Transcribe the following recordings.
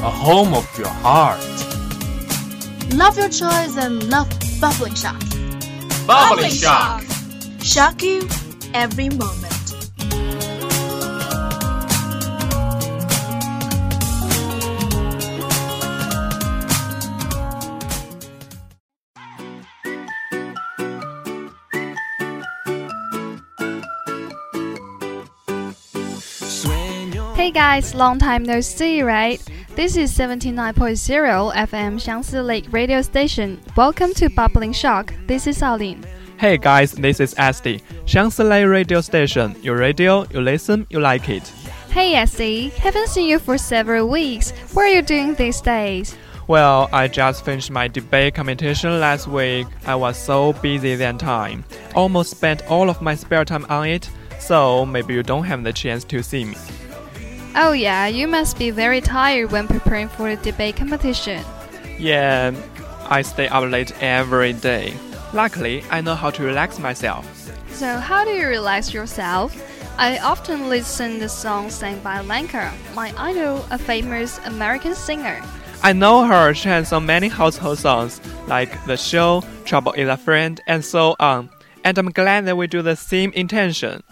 A home of your heart. Love your choice and love bubbling shock. Bubbling shock. Shock you every moment. Hey guys, long time no see, right? This is 79.0 FM Xiangsi Lake radio station. Welcome to Bubbling Shock. This is Arlene. Hey guys, this is Esty. Xiangsi Lake radio station. Your radio, you listen, you like it. Hey S.D., haven't seen you for several weeks. What are you doing these days? Well, I just finished my debate competition last week. I was so busy that time. Almost spent all of my spare time on it, so maybe you don't have the chance to see me. Oh yeah, you must be very tired when preparing for the debate competition. Yeah, I stay up late every day. Luckily, I know how to relax myself. So how do you relax yourself? I often listen to the songs sang by Lenka, my idol, a famous American singer. I know her. She has so many household songs like The Show, Trouble is a Friend, and so on. And I'm glad that we do the same intention.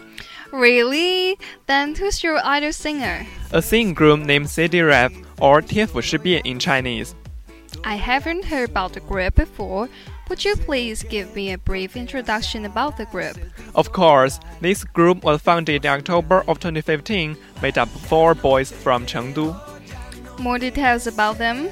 Really? Then who's your idol singer? A singing group named CD Rev or 天府事变 in Chinese. I haven't heard about the group before. Would you please give me a brief introduction about the group? Of course. This group was founded in October of 2015, made up of four boys from Chengdu. More details about them?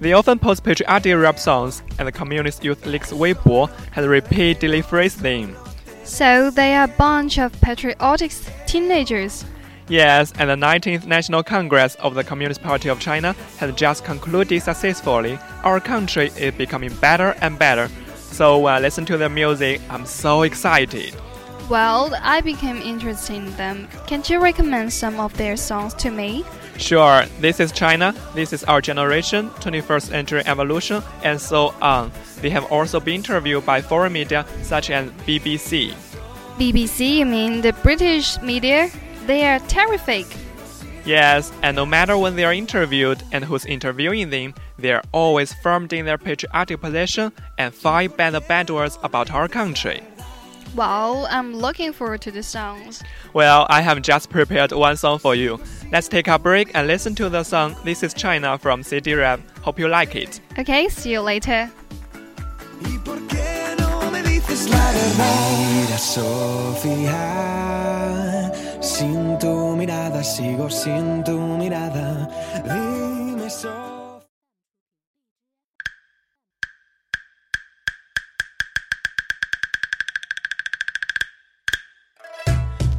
They often post patriotic rap songs, and the Communist Youth League's Weibo has repeatedly praised them. So they are a bunch of patriotic teenagers. Yes, and the 19th National Congress of the Communist Party of China has just concluded successfully. Our country is becoming better and better. So when I listen to their music, I'm so excited. Well, I became interested in them. Can't you recommend some of their songs to me? Sure, this is China, this is our generation, 21st century evolution, and so on. They have also been interviewed by foreign media such as BBC. BBC, you mean the British media? They are terrific. Yes, and no matter when they are interviewed and who's interviewing them, they are always firm in their patriotic position and fight the bad words about our country. Well, I'm looking forward to the songs. Well, I have just prepared one song for you. Let's take a break and listen to the song This is China from CD Rev. Hope you like it. Okay, see you later. Mira, Sofía, sin tu mirada sigo sin tu mirada. Dime, Sofía.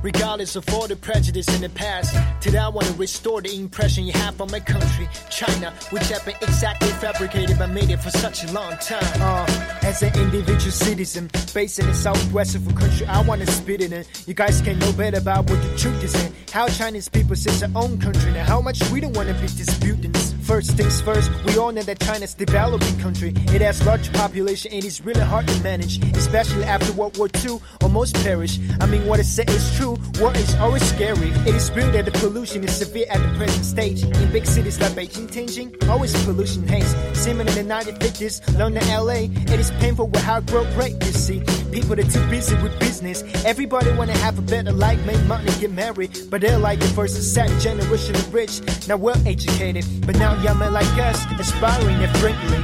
Regardless of all the prejudice in the past, today I want to restore the impression you have on my country, China, which have been exactly fabricated by media for such a long time. Uh, as an individual citizen, based in the southwest of a country, I want to spit it in. You guys can know better about what the truth is in. How Chinese people see their own country and how much we don't want to be disputing this. First things first, we all know that China's developing country. It has large population and it's really hard to manage, especially after World War II, almost perished. I mean, what I say is true. War is always scary. It is real that the pollution is severe at the present stage. In big cities like Beijing, Tianjin, always pollution haze. Similar in the 1950s, London, LA, it is painful with how growth rate you see. People are too busy with business. Everybody wanna have a better life, make money, get married. But they're like the first and second generation of rich. Now well educated, but now young men like us, aspiring and friendly.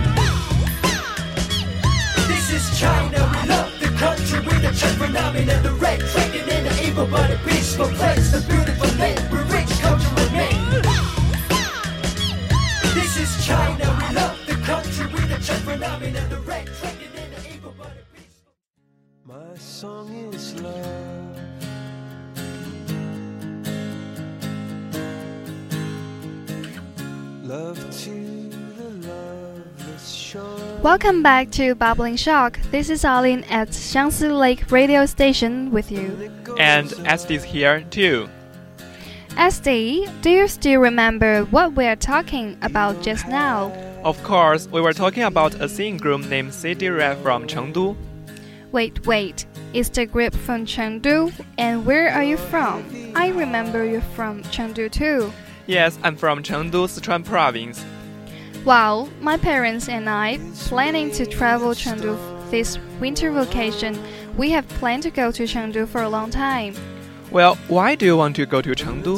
This is China, we love the country with the trade phenomenon, the red dragon in the evil a Welcome back to Bubbling Shock. This is Arlene at Xiangsi Lake Radio Station with you. And Estes here too. SD, do you still remember what we are talking about just now? Of course, we were talking about a singing group named CD Rev from Chengdu. Wait, wait. Is the group from Chengdu? And where are you from? I remember you're from Chengdu too. Yes, I'm from Chengdu, Sichuan province. Wow, my parents and I planning to travel Chengdu this winter vacation. We have planned to go to Chengdu for a long time. Well, why do you want to go to Chengdu?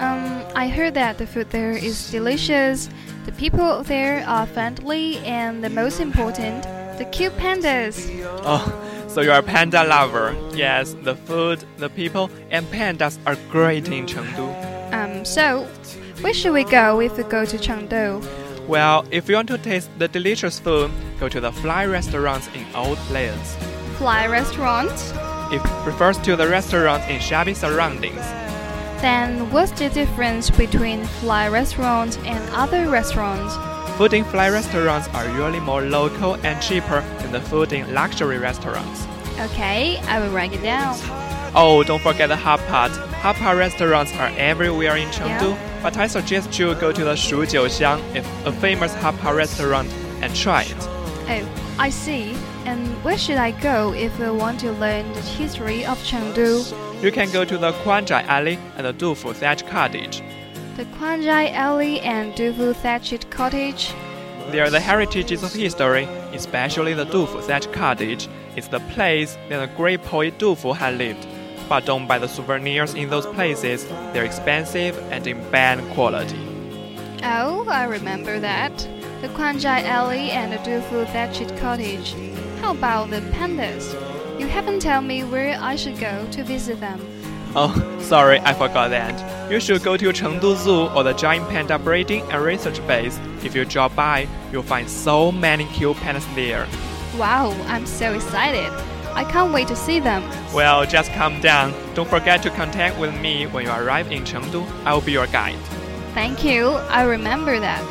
Um, I heard that the food there is delicious, the people there are friendly, and the most important, the cute pandas. Oh, so you're a panda lover. Yes, the food, the people, and pandas are great in Chengdu. Um, so, where should we go if we go to Chengdu? Well, if you want to taste the delicious food, go to the fly restaurants in old places. Fly restaurant? It refers to the restaurants in shabby surroundings. Then what's the difference between fly restaurants and other restaurants? Food in fly restaurants are usually more local and cheaper than the food in luxury restaurants. Okay, I will write it down. Oh, don't forget the hot pot. Hot pot restaurants are everywhere in Chengdu, Yeah. but I suggest you go to the Shu Jiuxiang, it's a famous hot pot restaurant, and try it. Oh, I see. And where should I go if I want to learn the history of Chengdu? You can go to the Kuanzhai Alley and the Dufu Thatch Cottage. The Kuanzhai Alley and Dufu Thatched Cottage. They are the heritages of history, especially the Dufu Thatch Cottage. It's the place that the great poet Dufu had lived. But don't buy the souvenirs in those places, they're expensive and in bad quality. Oh, I remember that. The Kuanzhai Alley and the Dufu Thatched Cottage. How about the pandas? You haven't told me where I should go to visit them. Oh, sorry, I forgot that. You should go to Chengdu Zoo or the Giant Panda Breeding and Research Base. If you drop by, you'll find so many cute pandas there. Wow, I'm so excited. I can't wait to see them. Well, just calm down. Don't forget to contact with me when you arrive in Chengdu. I'll be your guide. Thank you, I remember that.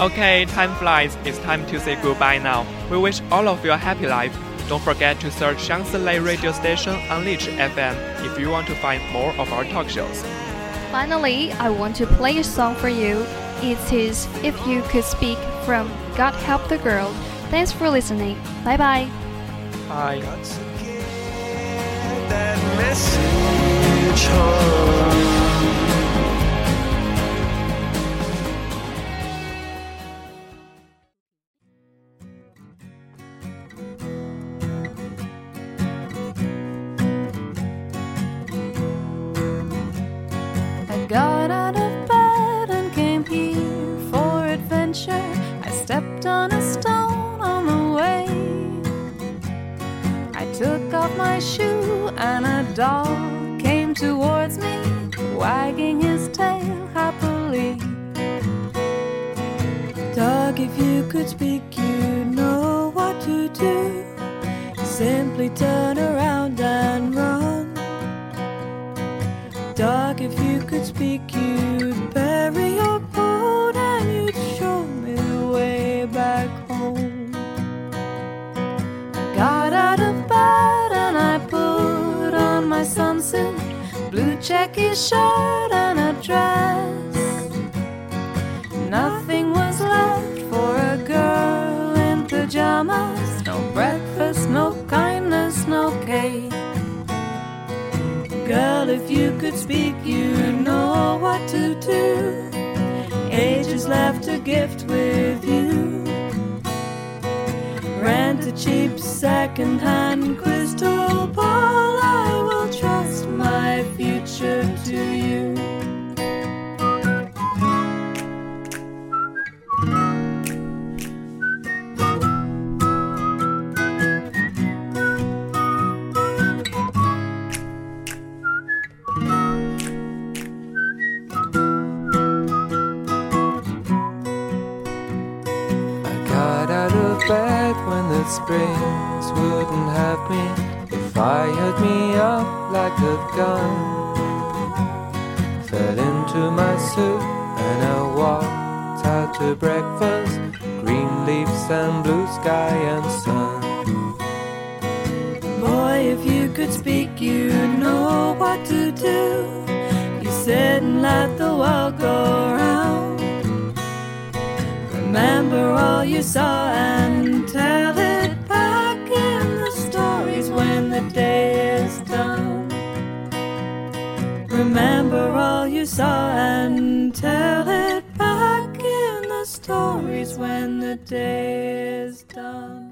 Okay, time flies. It's time to say goodbye now. We wish all of you a happy life. Don't forget to search Xiangsi Lake radio station on Lizhi FM if you want to find more of our talk shows. Finally, I want to play a song for you. It is If You Could Speak from God Help the Girl. Thanks for listening. Bye bye. Bye. that message home. I got out of bed and came here for adventure. I stepped on a stone on the way. Took off my shoe and a dog came towards me, wagging his tail happily. Dog, if you could speak, you know what to do. Simply turn around and run. Dog, if you could speak, you'd checky shirt and a dress. Nothing was left for a girl in pajamas, no breakfast, no kindness, no cake. Girl, if you could speak, you'd know what to do. Age has left a gift with you. Rent a cheap second-hand crystal springs wouldn't have me. They fired me up like a gun. Fell into my suit and I walked out to breakfast. Green leaves and blue sky and sun. Boy, if you could speak, you'd know what to do. You sit and let the world go round. Remember all you saw and tell Remember all you saw and tell it back in the stories when the day is done.